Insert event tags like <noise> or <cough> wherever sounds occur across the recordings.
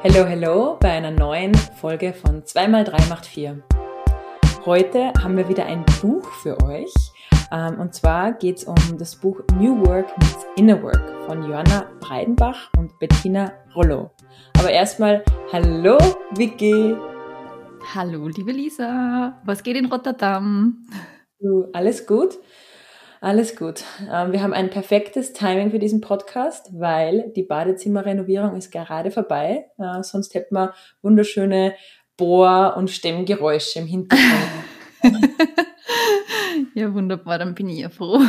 Hello, hello bei einer neuen Folge von 2x3 macht 4. Heute haben wir wieder ein Buch für euch. Ähm, und zwar geht es um das Buch New Work meets Inner Work von Joanna Breidenbach und Bettina Rollo. Aber erstmal, hallo Vicky. Hallo liebe Lisa, was geht in Rotterdam? Du, alles gut? Alles gut. Ähm, wir haben ein perfektes Timing für diesen Podcast, weil die Badezimmerrenovierung ist gerade vorbei. Äh, sonst hätten wir wunderschöne Bohr- und Stemmgeräusche im Hintergrund. <laughs> ja, wunderbar, dann bin ich ja froh.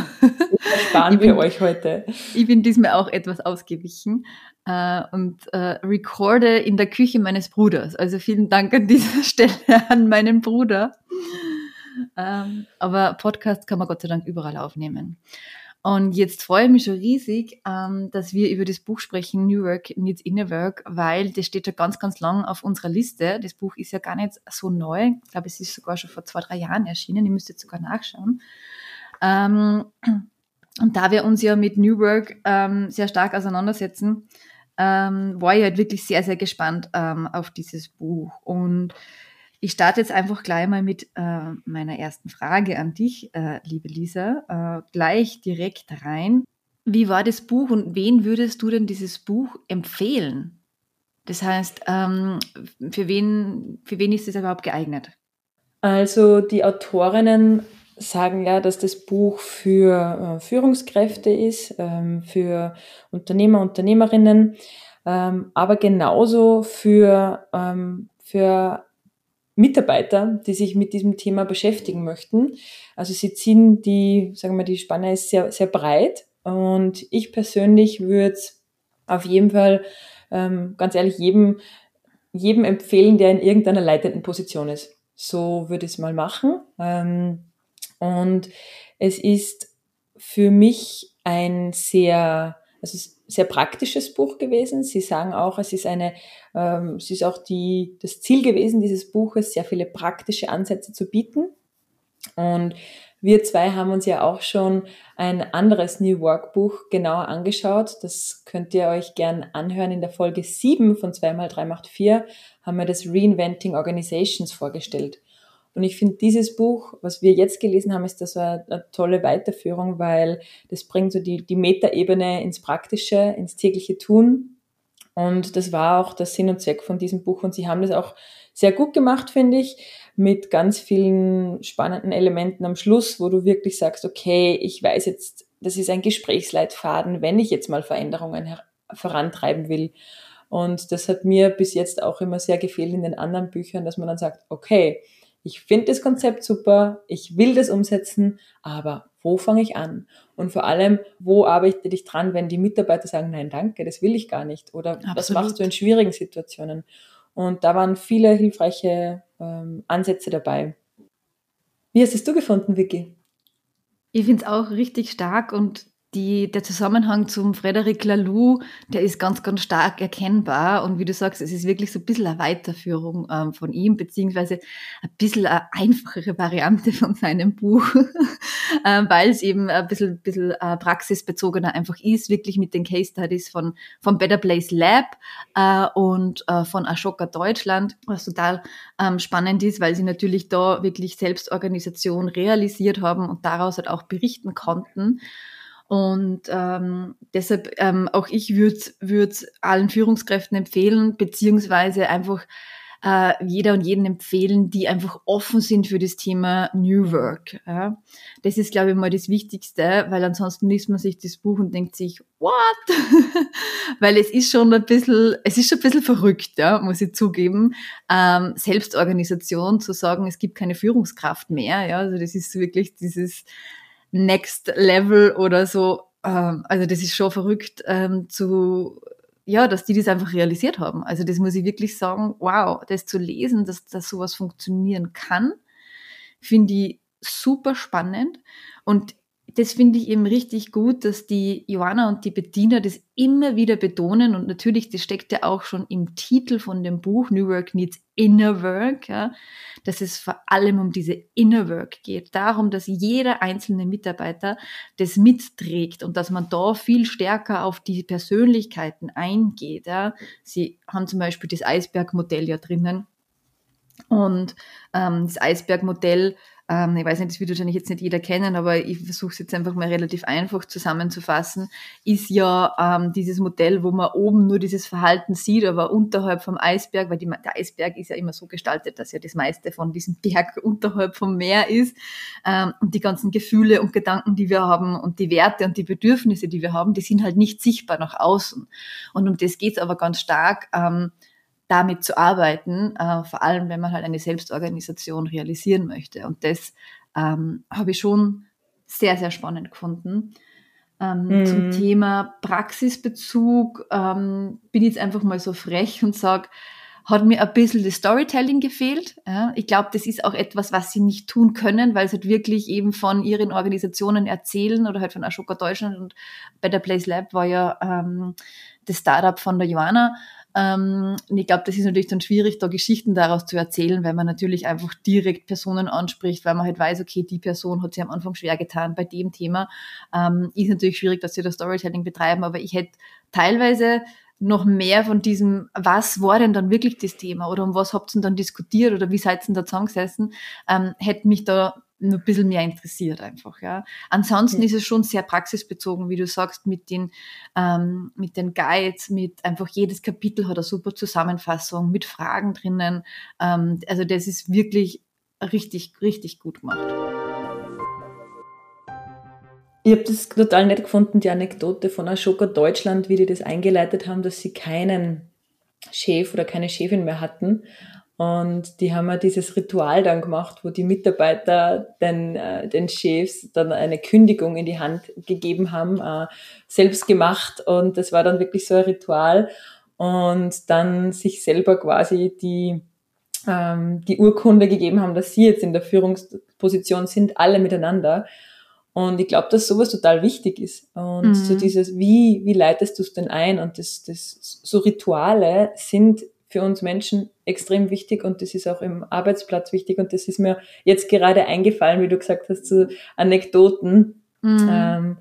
Sparen wir euch heute. Ich bin diesmal auch etwas ausgewichen äh, und äh, recorde in der Küche meines Bruders. Also vielen Dank an dieser <laughs> Stelle an meinen Bruder. Ähm, aber Podcast kann man Gott sei Dank überall aufnehmen. Und jetzt freue ich mich schon riesig, ähm, dass wir über das Buch sprechen, New Work Needs Inner Work, weil das steht ja ganz, ganz lang auf unserer Liste. Das Buch ist ja gar nicht so neu. Ich glaube, es ist sogar schon vor zwei, drei Jahren erschienen. Ich müsste jetzt sogar nachschauen. Ähm, und da wir uns ja mit New Work ähm, sehr stark auseinandersetzen, ähm, war ich halt wirklich sehr, sehr gespannt ähm, auf dieses Buch. Und ich starte jetzt einfach gleich mal mit äh, meiner ersten Frage an dich, äh, liebe Lisa, äh, gleich direkt rein. Wie war das Buch und wen würdest du denn dieses Buch empfehlen? Das heißt, ähm, für, wen, für wen ist es überhaupt geeignet? Also die Autorinnen sagen ja, dass das Buch für äh, Führungskräfte ist, ähm, für Unternehmer, Unternehmerinnen, ähm, aber genauso für, ähm, für Mitarbeiter, die sich mit diesem Thema beschäftigen möchten. Also sie ziehen die, sagen wir, die Spanne ist sehr, sehr breit und ich persönlich würde auf jeden Fall, ähm, ganz ehrlich, jedem, jedem empfehlen, der in irgendeiner leitenden Position ist. So würde ich es mal machen. Ähm, und es ist für mich ein sehr, also sehr praktisches Buch gewesen. Sie sagen auch, es ist eine, ähm, es ist auch die, das Ziel gewesen dieses Buches, sehr viele praktische Ansätze zu bieten. Und wir zwei haben uns ja auch schon ein anderes New Work Buch genauer angeschaut. Das könnt ihr euch gern anhören. In der Folge 7 von 2x3 macht 4 haben wir das Reinventing Organizations vorgestellt. Und ich finde dieses Buch, was wir jetzt gelesen haben, ist das eine, eine tolle Weiterführung, weil das bringt so die, die Metaebene ins Praktische, ins tägliche Tun. Und das war auch der Sinn und Zweck von diesem Buch. Und sie haben das auch sehr gut gemacht, finde ich, mit ganz vielen spannenden Elementen am Schluss, wo du wirklich sagst, okay, ich weiß jetzt, das ist ein Gesprächsleitfaden, wenn ich jetzt mal Veränderungen vorantreiben will. Und das hat mir bis jetzt auch immer sehr gefehlt in den anderen Büchern, dass man dann sagt, okay, ich finde das Konzept super, ich will das umsetzen, aber wo fange ich an? Und vor allem, wo arbeite ich dran, wenn die Mitarbeiter sagen, nein, danke, das will ich gar nicht? Oder Absolut. was machst du in schwierigen Situationen? Und da waren viele hilfreiche ähm, Ansätze dabei. Wie hast es du gefunden, Vicky? Ich finde es auch richtig stark und die, der Zusammenhang zum Frederic Laloux, der ist ganz, ganz stark erkennbar. Und wie du sagst, es ist wirklich so ein bisschen eine Weiterführung ähm, von ihm, beziehungsweise ein bisschen eine einfachere Variante von seinem Buch, <laughs> ähm, weil es eben ein bisschen, bisschen äh, praxisbezogener einfach ist, wirklich mit den Case Studies von, von Better Place Lab äh, und äh, von Ashoka Deutschland, was total ähm, spannend ist, weil sie natürlich da wirklich Selbstorganisation realisiert haben und daraus halt auch berichten konnten. Und ähm, deshalb ähm, auch ich würde würd allen Führungskräften empfehlen, beziehungsweise einfach äh, jeder und jeden empfehlen, die einfach offen sind für das Thema New Work. Ja. Das ist, glaube ich, mal das Wichtigste, weil ansonsten liest man sich das Buch und denkt sich, what? <laughs> weil es ist schon ein bisschen, es ist schon ein bisschen verrückt, ja, muss ich zugeben. Ähm, Selbstorganisation zu sagen, es gibt keine Führungskraft mehr, ja, also das ist wirklich dieses Next Level oder so. Ähm, also das ist schon verrückt ähm, zu, ja, dass die das einfach realisiert haben. Also das muss ich wirklich sagen, wow, das zu lesen, dass, dass sowas funktionieren kann, finde ich super spannend. Und das finde ich eben richtig gut, dass die Joanna und die Bettina das immer wieder betonen und natürlich, das steckt ja auch schon im Titel von dem Buch New Work Needs Inner Work, ja, dass es vor allem um diese Inner Work geht, darum, dass jeder einzelne Mitarbeiter das mitträgt und dass man da viel stärker auf die Persönlichkeiten eingeht. Ja. Sie haben zum Beispiel das Eisbergmodell ja drinnen und ähm, das Eisbergmodell ähm, ich weiß nicht, das wird wahrscheinlich jetzt nicht jeder kennen, aber ich versuche es jetzt einfach mal relativ einfach zusammenzufassen, ist ja ähm, dieses Modell, wo man oben nur dieses Verhalten sieht, aber unterhalb vom Eisberg, weil die, der Eisberg ist ja immer so gestaltet, dass ja das meiste von diesem Berg <laughs> unterhalb vom Meer ist ähm, und die ganzen Gefühle und Gedanken, die wir haben und die Werte und die Bedürfnisse, die wir haben, die sind halt nicht sichtbar nach außen. Und um das geht's aber ganz stark. Ähm, damit zu arbeiten, äh, vor allem wenn man halt eine Selbstorganisation realisieren möchte. Und das ähm, habe ich schon sehr, sehr spannend gefunden. Ähm, mm. Zum Thema Praxisbezug ähm, bin ich jetzt einfach mal so frech und sage, hat mir ein bisschen das Storytelling gefehlt. Ja, ich glaube, das ist auch etwas, was sie nicht tun können, weil sie halt wirklich eben von ihren Organisationen erzählen oder halt von Ashoka Deutschland und Better Place Lab war ja ähm, das Startup von der Joanna. Ähm, und ich glaube, das ist natürlich dann schwierig, da Geschichten daraus zu erzählen, weil man natürlich einfach direkt Personen anspricht, weil man halt weiß, okay, die Person hat sich am Anfang schwer getan bei dem Thema. Ähm, ist natürlich schwierig, dass sie das Storytelling betreiben, aber ich hätte teilweise noch mehr von diesem, was war denn dann wirklich das Thema oder um was habt ihr denn dann diskutiert oder wie seid ihr denn da zusammengesessen, ähm, hätte mich da ein bisschen mehr interessiert einfach. Ja. Ansonsten ja. ist es schon sehr praxisbezogen, wie du sagst, mit den, ähm, mit den Guides, mit einfach jedes Kapitel hat eine super Zusammenfassung, mit Fragen drinnen. Ähm, also das ist wirklich richtig, richtig gut gemacht. Ich habe das total nett gefunden, die Anekdote von Ashoka Deutschland, wie die das eingeleitet haben, dass sie keinen Chef oder keine Chefin mehr hatten und die haben ja dieses Ritual dann gemacht, wo die Mitarbeiter den, äh, den Chefs dann eine Kündigung in die Hand gegeben haben, äh, selbst gemacht. Und das war dann wirklich so ein Ritual. Und dann sich selber quasi die, ähm, die Urkunde gegeben haben, dass sie jetzt in der Führungsposition sind, alle miteinander. Und ich glaube, dass sowas total wichtig ist. Und mhm. so dieses, wie, wie leitest du es denn ein? Und das, das, so Rituale sind für uns Menschen extrem wichtig und das ist auch im Arbeitsplatz wichtig und das ist mir jetzt gerade eingefallen, wie du gesagt hast, zu Anekdoten. Mhm. Ähm,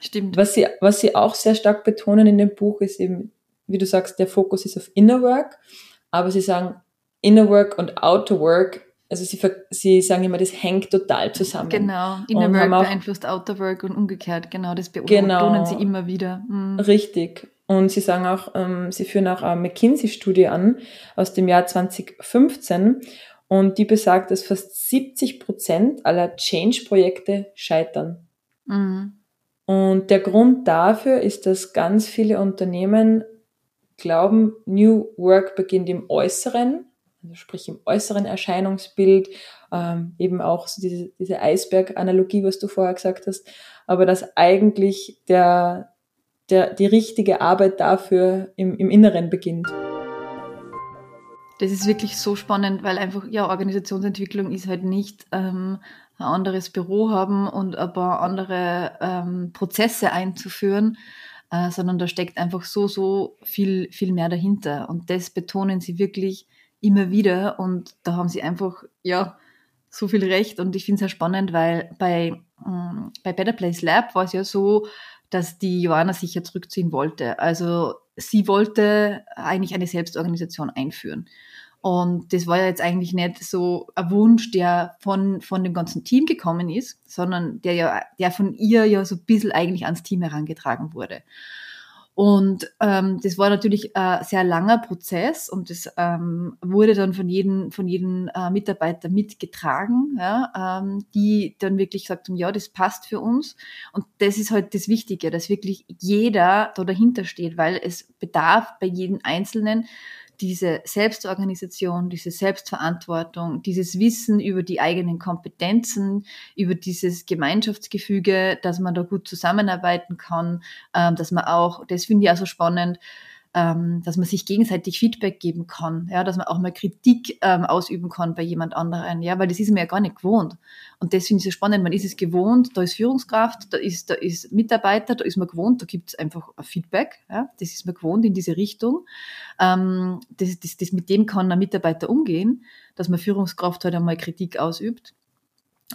Stimmt. Was sie, was sie auch sehr stark betonen in dem Buch ist eben, wie du sagst, der Fokus ist auf Inner Work, aber sie sagen Inner Work und Outer Work also sie, sie sagen immer, das hängt total zusammen. Genau, Inner und Work beeinflusst Outer Work und umgekehrt, genau, das beobachten genau, sie immer wieder. Mhm. Richtig. Und sie sagen auch, ähm, sie führen auch eine McKinsey-Studie an aus dem Jahr 2015 und die besagt, dass fast 70 Prozent aller Change-Projekte scheitern. Mhm. Und der Grund dafür ist, dass ganz viele Unternehmen glauben, New Work beginnt im Äußeren, also sprich im äußeren Erscheinungsbild, ähm, eben auch so diese, diese Eisberg-Analogie, was du vorher gesagt hast, aber dass eigentlich der, der, die richtige Arbeit dafür im, im Inneren beginnt. Das ist wirklich so spannend, weil einfach, ja, Organisationsentwicklung ist halt nicht ähm, ein anderes Büro haben und ein paar andere ähm, Prozesse einzuführen, äh, sondern da steckt einfach so, so viel, viel mehr dahinter. Und das betonen sie wirklich immer wieder und da haben sie einfach, ja, so viel Recht und ich finde es sehr spannend, weil bei, ähm, bei Better Place Lab war es ja so, dass die Joanna sich ja zurückziehen wollte. Also sie wollte eigentlich eine Selbstorganisation einführen. Und das war ja jetzt eigentlich nicht so ein Wunsch, der von, von dem ganzen Team gekommen ist, sondern der ja, der von ihr ja so ein bisschen eigentlich ans Team herangetragen wurde. Und ähm, das war natürlich ein sehr langer Prozess und das ähm, wurde dann von jedem, von jedem äh, Mitarbeiter mitgetragen, ja, ähm, die dann wirklich gesagt haben, ja, das passt für uns. Und das ist halt das Wichtige, dass wirklich jeder da dahinter steht, weil es bedarf bei jedem Einzelnen diese Selbstorganisation, diese Selbstverantwortung, dieses Wissen über die eigenen Kompetenzen, über dieses Gemeinschaftsgefüge, dass man da gut zusammenarbeiten kann, ähm, dass man auch, das finde ich auch so spannend, ähm, dass man sich gegenseitig Feedback geben kann, ja, dass man auch mal Kritik ähm, ausüben kann bei jemand anderen, ja, weil das ist mir ja gar nicht gewohnt. Und das finde ich so spannend. Man ist es gewohnt, da ist Führungskraft, da ist, da ist Mitarbeiter, da ist man gewohnt, da gibt es einfach Feedback, ja, das ist man gewohnt in diese Richtung. Ähm, das, das, das, mit dem kann ein Mitarbeiter umgehen, dass man Führungskraft halt einmal Kritik ausübt.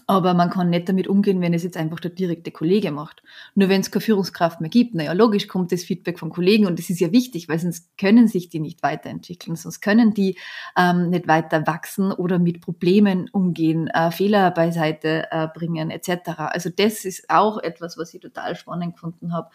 Aber man kann nicht damit umgehen, wenn es jetzt einfach der direkte Kollege macht. Nur wenn es keine Führungskraft mehr gibt, naja, logisch kommt das Feedback vom Kollegen und das ist ja wichtig, weil sonst können sich die nicht weiterentwickeln, sonst können die ähm, nicht weiter wachsen oder mit Problemen umgehen, äh, Fehler beiseite äh, bringen etc. Also das ist auch etwas, was ich total spannend gefunden habe,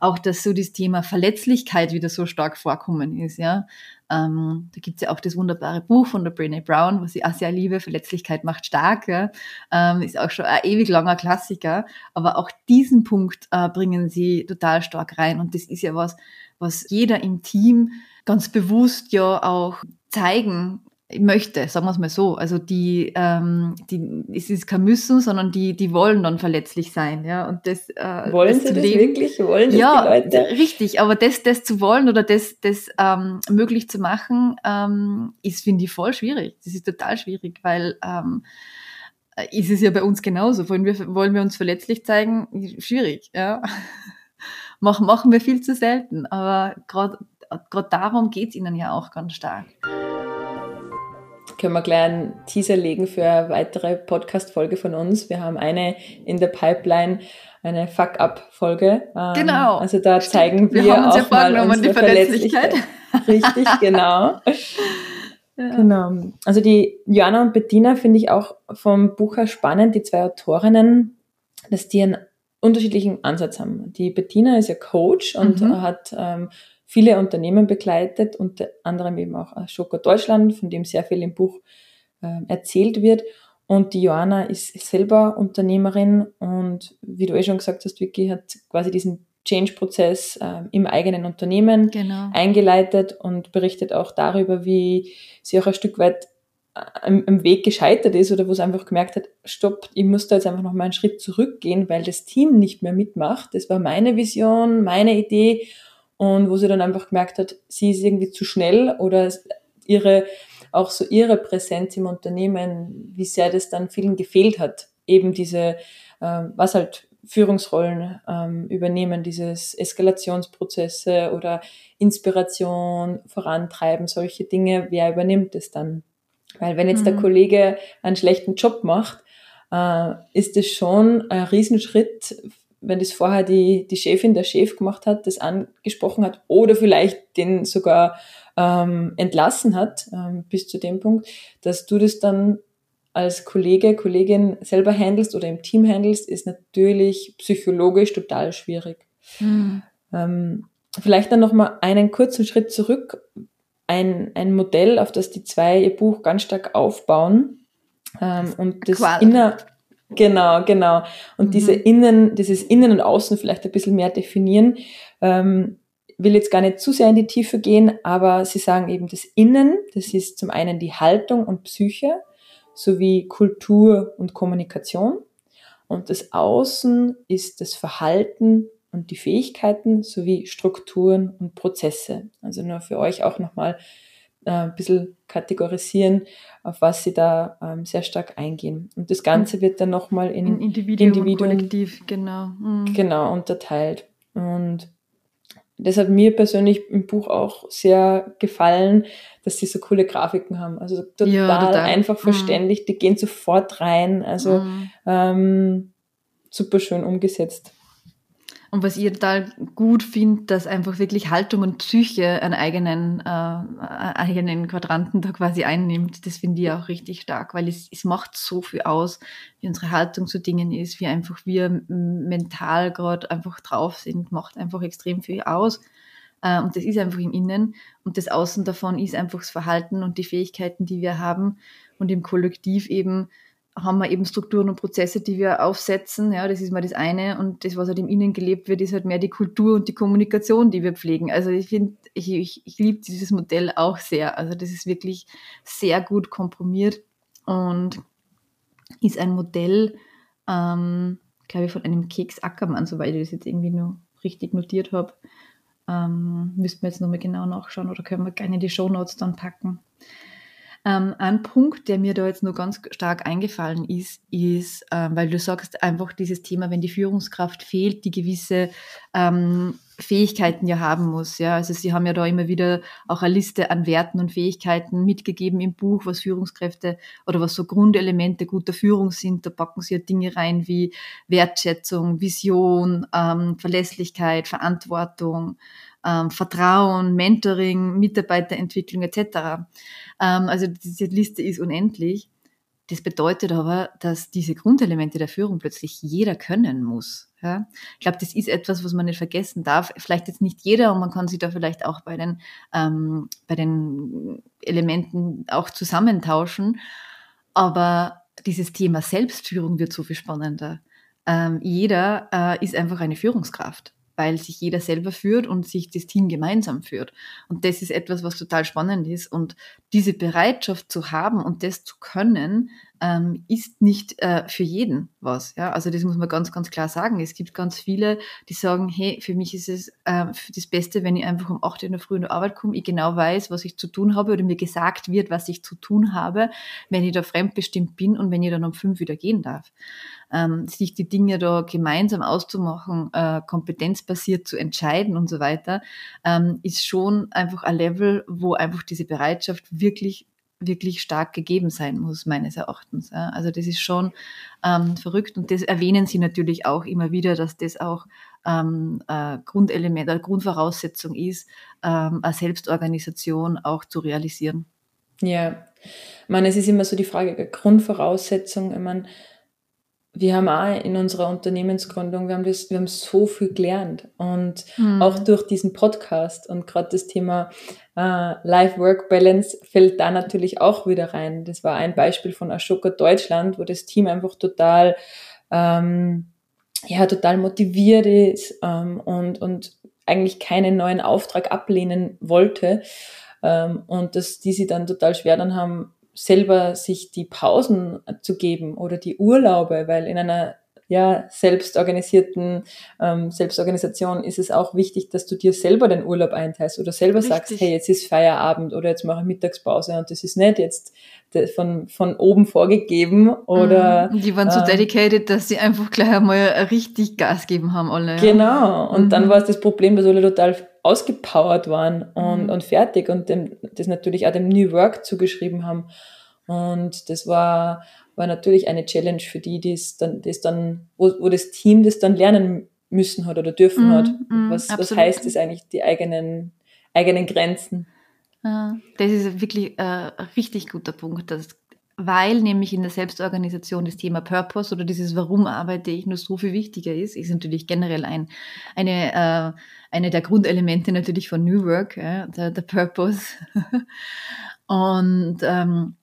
auch, dass so das Thema Verletzlichkeit wieder so stark vorkommen ist. Ja, ähm, da gibt's ja auch das wunderbare Buch von der Brené Brown, was ich auch sehr liebe, Verletzlichkeit macht stark. Ja? Ähm, ist auch schon ein ewig langer Klassiker, aber auch diesen Punkt äh, bringen sie total stark rein und das ist ja was, was jeder im Team ganz bewusst ja auch zeigen möchte, sagen wir es mal so. Also die, ähm, die, es ist kein Müssen, sondern die, die wollen dann verletzlich sein, ja. Und das, äh, wollen das sie das leben, wirklich? Wollen das ja, die Leute? richtig. Aber das, das zu wollen oder das, das ähm, möglich zu machen, ähm, ist finde ich voll schwierig. Das ist total schwierig, weil ähm, ist es ja bei uns genauso. Wollen wir, wollen wir uns verletzlich zeigen? Schwierig, ja. <laughs> machen, machen wir viel zu selten. Aber gerade gerade darum geht's ihnen ja auch ganz stark können wir gleich einen Teaser legen für eine weitere Podcast-Folge von uns. Wir haben eine in der Pipeline, eine Fuck-Up-Folge. Ähm, genau. Also da Stimmt. zeigen wir, wir auch ja mal unsere die Verletzlichkeit. Verletzlichkeit. Richtig, <laughs> genau. Ja. Genau. Also die Joanna und Bettina finde ich auch vom Buch her spannend, die zwei Autorinnen, dass die einen unterschiedlichen Ansatz haben. Die Bettina ist ja Coach und mhm. hat ähm, viele Unternehmen begleitet, unter anderem eben auch Schoko Deutschland, von dem sehr viel im Buch äh, erzählt wird. Und die Joanna ist selber Unternehmerin und wie du eh schon gesagt hast, Vicky hat quasi diesen Change-Prozess äh, im eigenen Unternehmen genau. eingeleitet und berichtet auch darüber, wie sie auch ein Stück weit im, äh, im Weg gescheitert ist oder wo sie einfach gemerkt hat, stopp, ich muss da jetzt einfach noch mal einen Schritt zurückgehen, weil das Team nicht mehr mitmacht. Das war meine Vision, meine Idee und wo sie dann einfach gemerkt hat, sie ist irgendwie zu schnell oder ihre, auch so ihre Präsenz im Unternehmen, wie sehr das dann vielen gefehlt hat. Eben diese, äh, was halt Führungsrollen ähm, übernehmen, dieses Eskalationsprozesse oder Inspiration vorantreiben, solche Dinge, wer übernimmt es dann? Weil wenn jetzt mhm. der Kollege einen schlechten Job macht, äh, ist es schon ein Riesenschritt wenn das vorher die, die Chefin, der Chef gemacht hat, das angesprochen hat oder vielleicht den sogar ähm, entlassen hat ähm, bis zu dem Punkt, dass du das dann als Kollege, Kollegin selber handelst oder im Team handelst, ist natürlich psychologisch total schwierig. Mhm. Ähm, vielleicht dann nochmal einen kurzen Schritt zurück. Ein, ein Modell, auf das die zwei ihr Buch ganz stark aufbauen. Ähm, und das inner, Genau, genau. Und mhm. diese Innen, dieses Innen und Außen vielleicht ein bisschen mehr definieren. Ähm, will jetzt gar nicht zu sehr in die Tiefe gehen, aber sie sagen eben das Innen, das ist zum einen die Haltung und Psyche sowie Kultur und Kommunikation. Und das Außen ist das Verhalten und die Fähigkeiten sowie Strukturen und Prozesse. Also nur für euch auch nochmal äh, ein bisschen kategorisieren, auf was sie da ähm, sehr stark eingehen. Und das Ganze wird dann nochmal in, in Individuum, Individuum Kollektiv, genau. Mhm. Genau, unterteilt. Und das hat mir persönlich im Buch auch sehr gefallen, dass sie so coole Grafiken haben. Also total, ja, total. einfach mhm. verständlich, mhm. die gehen sofort rein. Also mhm. ähm, super schön umgesetzt. Und was ich total gut finde, dass einfach wirklich Haltung und Psyche einen eigenen, äh, eigenen Quadranten da quasi einnimmt, das finde ich auch richtig stark, weil es, es macht so viel aus, wie unsere Haltung zu Dingen ist, wie einfach wir mental gerade einfach drauf sind, macht einfach extrem viel aus. Äh, und das ist einfach im Innen. Und das Außen davon ist einfach das Verhalten und die Fähigkeiten, die wir haben. Und im Kollektiv eben haben wir eben Strukturen und Prozesse, die wir aufsetzen. Ja, das ist mal das eine. Und das, was halt im Innen gelebt wird, ist halt mehr die Kultur und die Kommunikation, die wir pflegen. Also ich finde, ich, ich, ich liebe dieses Modell auch sehr. Also das ist wirklich sehr gut komprimiert und ist ein Modell, ähm, glaube ich, von einem Keks Ackermann, soweit ich das jetzt irgendwie nur richtig notiert habe. Ähm, müssten wir jetzt nochmal genau nachschauen oder können wir gerne die Shownotes dann packen. Ähm, ein Punkt, der mir da jetzt nur ganz stark eingefallen ist, ist, äh, weil du sagst einfach dieses Thema, wenn die Führungskraft fehlt, die gewisse ähm, Fähigkeiten ja haben muss. Ja, also Sie haben ja da immer wieder auch eine Liste an Werten und Fähigkeiten mitgegeben im Buch, was Führungskräfte oder was so Grundelemente guter Führung sind. Da packen Sie ja Dinge rein wie Wertschätzung, Vision, ähm, Verlässlichkeit, Verantwortung, ähm, Vertrauen, Mentoring, Mitarbeiterentwicklung etc. Ähm, also diese Liste ist unendlich. Das bedeutet aber, dass diese Grundelemente der Führung plötzlich jeder können muss. Ja? Ich glaube, das ist etwas, was man nicht vergessen darf. Vielleicht jetzt nicht jeder und man kann sich da vielleicht auch bei den, ähm, bei den Elementen auch zusammentauschen. Aber dieses Thema Selbstführung wird so viel spannender. Ähm, jeder äh, ist einfach eine Führungskraft weil sich jeder selber führt und sich das Team gemeinsam führt. Und das ist etwas, was total spannend ist. Und diese Bereitschaft zu haben und das zu können, ähm, ist nicht äh, für jeden was. Ja? Also das muss man ganz, ganz klar sagen. Es gibt ganz viele, die sagen, hey, für mich ist es äh, das Beste, wenn ich einfach um 8 Uhr in der Früh in der Arbeit komme, ich genau weiß, was ich zu tun habe oder mir gesagt wird, was ich zu tun habe, wenn ich da fremdbestimmt bin und wenn ich dann um 5 wieder gehen darf. Ähm, sich die Dinge da gemeinsam auszumachen, äh, kompetenzbasiert zu entscheiden und so weiter, ähm, ist schon einfach ein Level, wo einfach diese Bereitschaft wirklich wirklich stark gegeben sein muss, meines Erachtens. Also das ist schon ähm, verrückt und das erwähnen Sie natürlich auch immer wieder, dass das auch ähm, äh, Grundelement, eine Grundvoraussetzung ist, ähm, eine Selbstorganisation auch zu realisieren. Ja, ich meine, es ist immer so die Frage, Grundvoraussetzung, ich meine, wir haben auch in unserer Unternehmensgründung, wir haben, das, wir haben so viel gelernt und mhm. auch durch diesen Podcast und gerade das Thema äh, Life-Work-Balance fällt da natürlich auch wieder rein. Das war ein Beispiel von Ashoka Deutschland, wo das Team einfach total, ähm, ja, total motiviert ist ähm, und, und eigentlich keinen neuen Auftrag ablehnen wollte ähm, und dass die sie dann total schwer dann haben, selber sich die Pausen zu geben oder die Urlaube, weil in einer ja, selbstorganisierten ähm, Selbstorganisation ist es auch wichtig, dass du dir selber den Urlaub einteilst oder selber Richtig. sagst, hey, jetzt ist Feierabend oder jetzt mache ich Mittagspause und das ist nicht jetzt von, von oben vorgegeben oder. Mhm. Die waren so äh, dedicated, dass sie einfach gleich einmal richtig Gas geben haben, alle. Ja. Genau. Und mhm. dann war es das Problem, dass alle total ausgepowert waren und, mhm. und fertig und dem, das natürlich auch dem New Work zugeschrieben haben. Und das war, war natürlich eine Challenge für die, die es dann, das dann, wo, wo das Team das dann lernen müssen hat oder dürfen mm, hat. Mm, was, was heißt das eigentlich, die eigenen, eigenen Grenzen? Das ist wirklich äh, ein richtig guter Punkt, dass, weil nämlich in der Selbstorganisation das Thema Purpose oder dieses Warum arbeite ich nur so viel wichtiger ist, ist natürlich generell ein, eine, äh, eine der Grundelemente natürlich von New Work, ja, der, der Purpose. <laughs> Und ähm,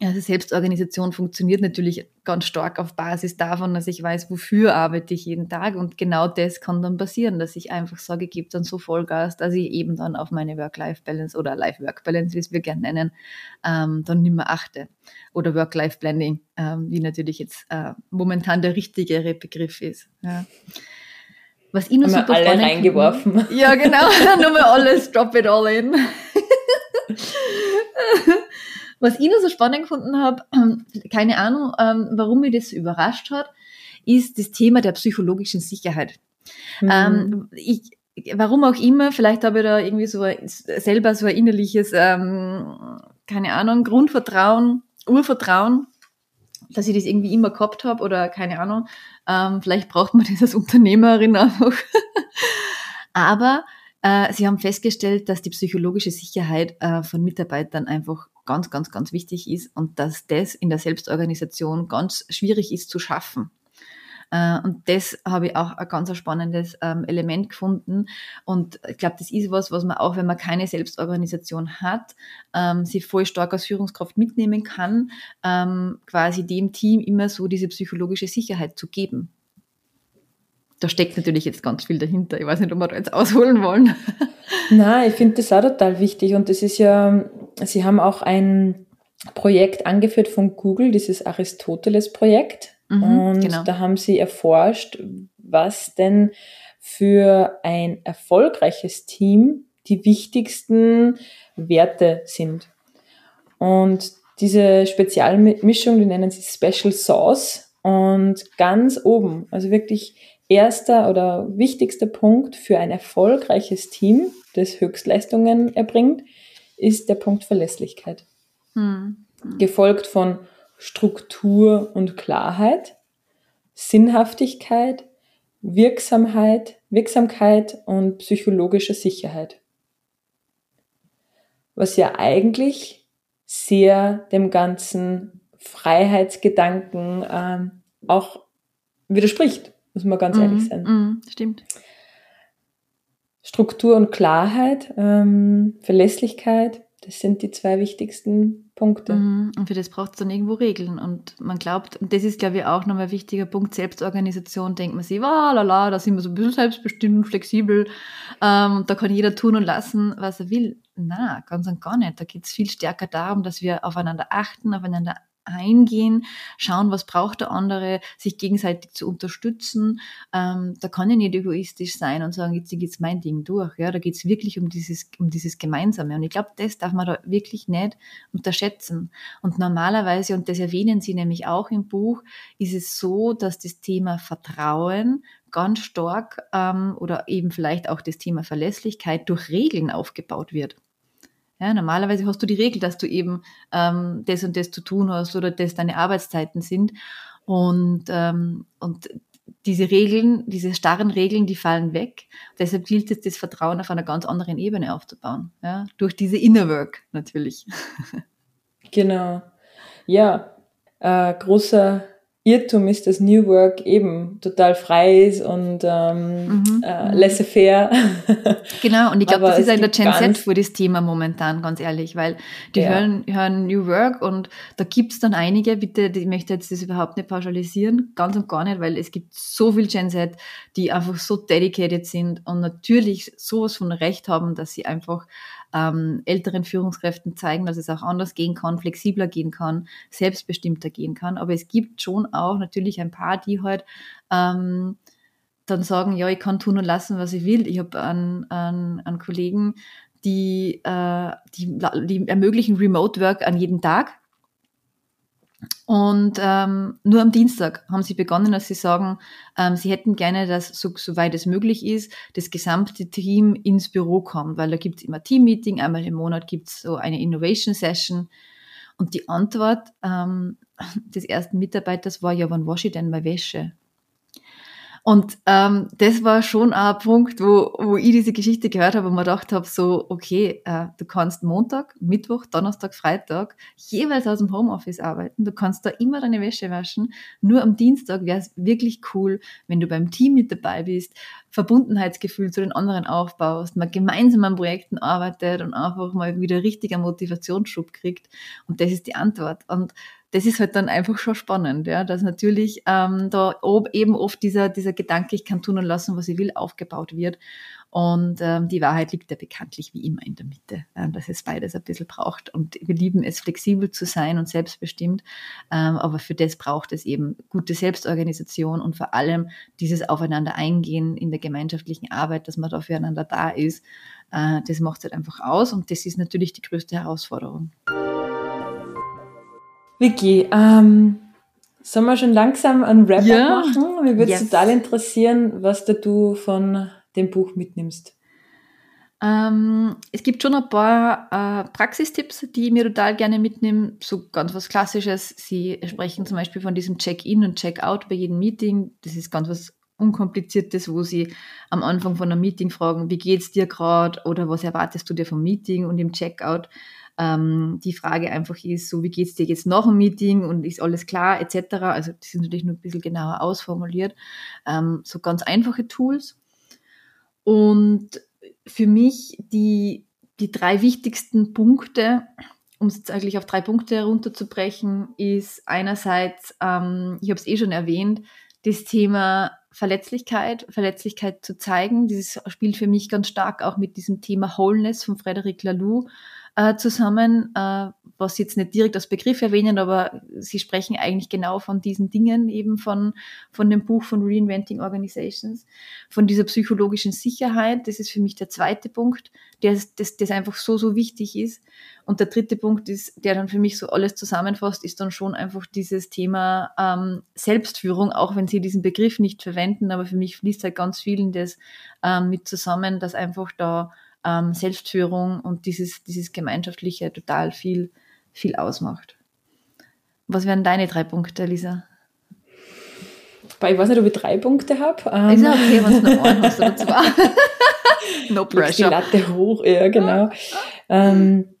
also Selbstorganisation funktioniert natürlich ganz stark auf Basis davon, dass ich weiß, wofür arbeite ich jeden Tag. Und genau das kann dann passieren, dass ich einfach sage, ich gebe dann so Vollgas, dass ich eben dann auf meine Work-Life-Balance oder Life-Work-Balance, wie es wir gerne nennen, ähm, dann nicht mehr achte. Oder Work-Life-Blending, ähm, wie natürlich jetzt äh, momentan der richtigere Begriff ist. Ja. Was ich noch super alle reingeworfen. Finden, ja, genau. <laughs> Nur mal alles, drop it all in. <laughs> Was ich noch so spannend gefunden habe, <clears throat> keine Ahnung, ähm, warum mich das überrascht hat, ist das Thema der psychologischen Sicherheit. Mhm. Ähm, ich, warum auch immer, vielleicht habe ich da irgendwie so selber so ein innerliches, ähm, keine Ahnung, Grundvertrauen, Urvertrauen, dass ich das irgendwie immer gehabt habe oder keine Ahnung. Ähm, vielleicht braucht man das als Unternehmerin einfach. <laughs> Aber äh, sie haben festgestellt, dass die psychologische Sicherheit äh, von Mitarbeitern einfach ganz, ganz, ganz wichtig ist und dass das in der Selbstorganisation ganz schwierig ist zu schaffen. Äh, und das habe ich auch ein ganz spannendes ähm, Element gefunden. Und ich glaube, das ist was, was man auch, wenn man keine Selbstorganisation hat, ähm, sich voll stark als Führungskraft mitnehmen kann, ähm, quasi dem Team immer so diese psychologische Sicherheit zu geben. Da steckt natürlich jetzt ganz viel dahinter. Ich weiß nicht, ob wir da jetzt ausholen wollen. <laughs> Nein, ich finde das auch total wichtig. Und das ist ja, Sie haben auch ein Projekt angeführt von Google, dieses Aristoteles-Projekt. Mhm, und genau. da haben Sie erforscht, was denn für ein erfolgreiches Team die wichtigsten Werte sind. Und diese Spezialmischung, die nennen sie Special Sauce. Und ganz oben, also wirklich erster oder wichtigster Punkt für ein erfolgreiches Team, das Höchstleistungen erbringt, ist der Punkt Verlässlichkeit. Hm. Hm. Gefolgt von Struktur und Klarheit, Sinnhaftigkeit, Wirksamkeit, Wirksamkeit und psychologische Sicherheit. Was ja eigentlich sehr dem ganzen Freiheitsgedanken ähm, auch widerspricht, muss man ganz mm, ehrlich sein. Mm, stimmt. Struktur und Klarheit, ähm, Verlässlichkeit, das sind die zwei wichtigsten Punkte. Mhm. Und für das braucht es dann irgendwo Regeln. Und man glaubt, und das ist, glaube ich, auch nochmal ein wichtiger Punkt, Selbstorganisation, denkt man sich, lala, da sind wir so ein bisschen selbstbestimmt, flexibel, ähm, da kann jeder tun und lassen, was er will. Na, ganz und gar nicht. Da geht es viel stärker darum, dass wir aufeinander achten, aufeinander eingehen, schauen, was braucht der andere, sich gegenseitig zu unterstützen. Ähm, da kann ich nicht egoistisch sein und sagen, jetzt geht's mein Ding durch. Ja, da geht's wirklich um dieses, um dieses Gemeinsame. Und ich glaube, das darf man da wirklich nicht unterschätzen. Und normalerweise, und das erwähnen Sie nämlich auch im Buch, ist es so, dass das Thema Vertrauen ganz stark ähm, oder eben vielleicht auch das Thema Verlässlichkeit durch Regeln aufgebaut wird. Ja, normalerweise hast du die Regel, dass du eben ähm, das und das zu tun hast oder das deine Arbeitszeiten sind. Und, ähm, und diese Regeln, diese starren Regeln, die fallen weg. Deshalb gilt es, das Vertrauen auf einer ganz anderen Ebene aufzubauen. Ja? Durch diese Inner Work natürlich. <laughs> Genau. Ja, äh, großer Irrtum ist, dass New Work eben total frei ist und ähm, mhm. äh, mhm. laissez-faire. <laughs> Genau, und ich glaube, das ist in der Gen Z für das Thema momentan, ganz ehrlich, weil die ja. hören, hören New Work und da gibt's dann einige, bitte, ich möchte jetzt das überhaupt nicht pauschalisieren, ganz und gar nicht, weil es gibt so viel Gen Z, die einfach so dedicated sind und natürlich sowas von Recht haben, dass sie einfach ähm, älteren Führungskräften zeigen, dass es auch anders gehen kann, flexibler gehen kann, selbstbestimmter gehen kann. Aber es gibt schon auch natürlich ein paar, die halt ähm, dann sagen, ja, ich kann tun und lassen, was ich will. Ich habe einen, einen, einen Kollegen, die, äh, die, die ermöglichen Remote Work an jedem Tag. Und ähm, nur am Dienstag haben sie begonnen, dass sie sagen, ähm, sie hätten gerne, dass so, soweit es möglich ist, das gesamte Team ins Büro kommt, weil da gibt es immer Team-Meeting, einmal im Monat gibt es so eine Innovation-Session. Und die Antwort ähm, des ersten Mitarbeiters war, ja, wann wasche ich denn meine Wäsche? Und ähm, das war schon ein Punkt, wo, wo ich diese Geschichte gehört habe und mir gedacht habe, so, okay, äh, du kannst Montag, Mittwoch, Donnerstag, Freitag jeweils aus dem Homeoffice arbeiten. Du kannst da immer deine Wäsche waschen. Nur am Dienstag wäre es wirklich cool, wenn du beim Team mit dabei bist, Verbundenheitsgefühl zu den anderen aufbaust, man gemeinsam an Projekten arbeitet und einfach mal wieder richtiger Motivationsschub kriegt. Und das ist die Antwort. Und das ist halt dann einfach schon spannend, ja, dass natürlich ähm, da eben oft dieser, dieser Gedanke, ich kann tun und lassen, was ich will, aufgebaut wird. Und ähm, die Wahrheit liegt ja bekanntlich wie immer in der Mitte, äh, dass es beides ein bisschen braucht. Und wir lieben es, flexibel zu sein und selbstbestimmt. Ähm, aber für das braucht es eben gute Selbstorganisation und vor allem dieses Aufeinander eingehen in der gemeinschaftlichen Arbeit, dass man da füreinander da ist. Äh, das macht es halt einfach aus und das ist natürlich die größte Herausforderung. Vicky, ähm, sollen wir schon langsam einen Wrap-up ja. machen? Mir würde yes. total interessieren, was da du von dem Buch mitnimmst. Ähm, es gibt schon ein paar äh, Praxistipps, die ich mir total gerne mitnehme. So ganz was Klassisches. Sie sprechen zum Beispiel von diesem Check-in und Check-out bei jedem Meeting. Das ist ganz was Unkompliziertes, wo Sie am Anfang von einem Meeting fragen, wie geht's dir gerade oder was erwartest du dir vom Meeting und im Checkout ähm, die Frage einfach ist, so wie geht's dir jetzt nach dem Meeting und ist alles klar etc. Also das ist natürlich nur ein bisschen genauer ausformuliert. Ähm, so ganz einfache Tools. Und für mich die, die drei wichtigsten Punkte, um es jetzt eigentlich auf drei Punkte herunterzubrechen, ist einerseits, ähm, ich habe es eh schon erwähnt, das Thema Verletzlichkeit, Verletzlichkeit zu zeigen. Dieses spielt für mich ganz stark auch mit diesem Thema Wholeness von Frederic Laloux äh, zusammen, äh, was Sie jetzt nicht direkt als Begriff erwähnen, aber Sie sprechen eigentlich genau von diesen Dingen, eben von, von dem Buch von Reinventing Organizations, von dieser psychologischen Sicherheit. Das ist für mich der zweite Punkt, der das, das einfach so, so wichtig ist. Und der dritte Punkt ist, der dann für mich so alles zusammenfasst, ist dann schon einfach dieses Thema ähm, Selbstführung, auch wenn Sie diesen Begriff nicht verwenden, aber für mich fließt halt ganz viel in das ähm, mit zusammen, dass einfach da ähm, Selbstführung und dieses, dieses Gemeinschaftliche total viel viel ausmacht. Was wären deine drei Punkte, Lisa? Ich weiß nicht, ob ich drei Punkte habe. Ähm, ist ja okay, wenn du noch einen hast oder zwei. <laughs> no pressure. Die Latte hoch, ja, genau. Ähm,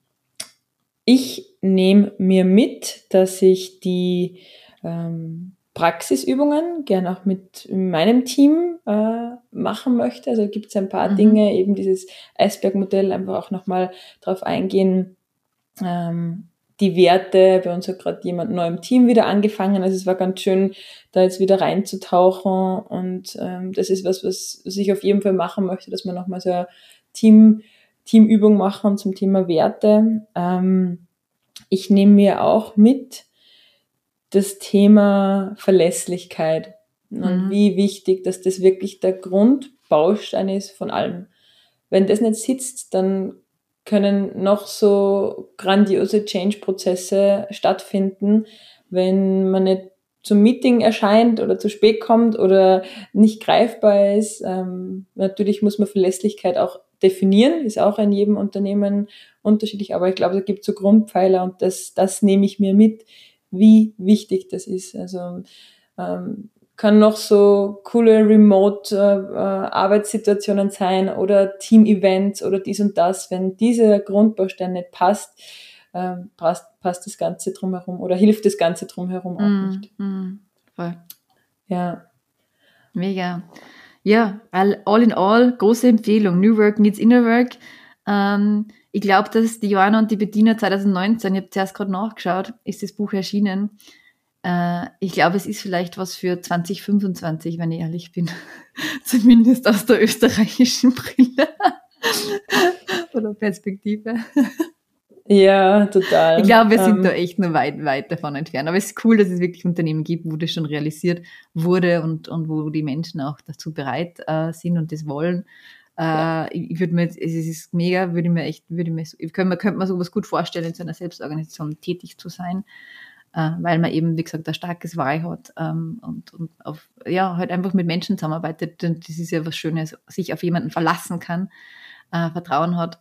ich nehme mir mit, dass ich die ähm, Praxisübungen gerne auch mit meinem Team äh, machen möchte. Also gibt es ein paar mhm. Dinge, eben dieses Eisbergmodell, einfach auch nochmal darauf eingehen, ähm, die Werte. Bei uns hat gerade jemand neu im Team wieder angefangen. Also es war ganz schön, da jetzt wieder reinzutauchen. Und ähm, das ist was, was, was ich auf jeden Fall machen möchte, dass wir nochmal so eine Team, Teamübung machen zum Thema Werte. Ähm, ich nehme mir auch mit das Thema Verlässlichkeit und mhm. wie wichtig, dass das wirklich der Grundbaustein ist von allem. Wenn das nicht sitzt, dann können noch so grandiose Change-Prozesse stattfinden, wenn man nicht zum Meeting erscheint oder zu spät kommt oder nicht greifbar ist. Ähm, natürlich muss man Verlässlichkeit auch definieren, ist auch in jedem Unternehmen unterschiedlich, aber ich glaube, es gibt so Grundpfeiler und das, das nehme ich mir mit, wie wichtig das ist. Also ähm, kann noch so coole Remote-Arbeitssituationen äh, sein oder Team-Events oder dies und das. Wenn dieser Grundbaustein nicht passt, äh, passt, passt das Ganze drumherum oder hilft das Ganze drumherum auch mm, nicht. Mm, voll. Ja. Mega. Ja, all, all in all, große Empfehlung. New Work needs Inner Work. Ähm, ich glaube, dass die Joanna und die Bettina 2019, ich habe zuerst gerade nachgeschaut, ist das Buch erschienen. Äh, ich glaube, es ist vielleicht was für 2025, wenn ich ehrlich bin. <laughs> Zumindest aus der österreichischen Brille <laughs> oder Perspektive. Ja, total. Ich glaube, wir sind ähm, da echt nur weit, weit davon entfernt. Aber es ist cool, dass es wirklich Unternehmen gibt, wo das schon realisiert wurde und, und wo die Menschen auch dazu bereit äh, sind und das wollen. Äh. Ich würde mir, es ist mega, würde mir echt, würde mir, könnte mir, könnte mir sowas gut vorstellen, in so einer Selbstorganisation tätig zu sein äh, weil man eben, wie gesagt, ein starkes Wahl hat ähm, und, und auf, ja, halt einfach mit Menschen zusammenarbeitet. Und das ist ja was Schönes, sich auf jemanden verlassen kann, äh, Vertrauen hat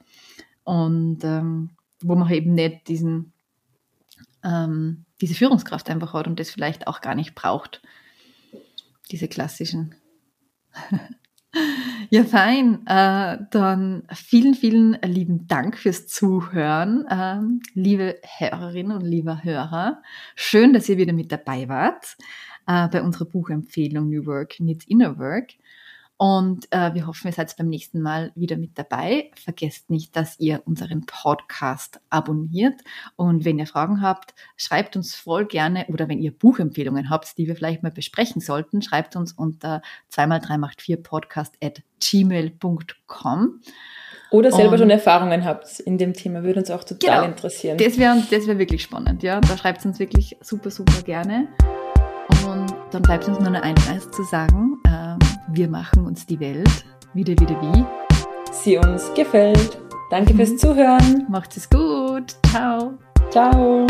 und ähm, wo man eben nicht diesen, ähm, diese Führungskraft einfach hat und das vielleicht auch gar nicht braucht. Diese klassischen <laughs> <laughs> Ja, fein. Äh, dann vielen, vielen lieben Dank fürs Zuhören, ähm, liebe Hörerinnen und lieber Hörer. Schön, dass ihr wieder mit dabei wart äh, bei unserer Buchempfehlung New Work Needs Inner Work. Und äh, wir hoffen, ihr seid beim nächsten Mal wieder mit dabei. Vergesst nicht, dass ihr unseren Podcast abonniert. Und wenn ihr Fragen habt, schreibt uns voll gerne oder wenn ihr Buchempfehlungen habt, die wir vielleicht mal besprechen sollten, schreibt uns unter 2x3 macht 4 podcast at gmail.com. Oder selber und schon Erfahrungen habt in dem Thema, würde uns auch total genau, interessieren. Das wäre das wär wirklich spannend, ja. Da schreibt es uns wirklich super, super gerne. Und dann bleibt uns nur noch eins zu sagen. Ähm, wir machen uns die Welt wieder, wieder wie sie uns gefällt. Danke fürs mhm. Zuhören. Macht es gut. Ciao. Ciao.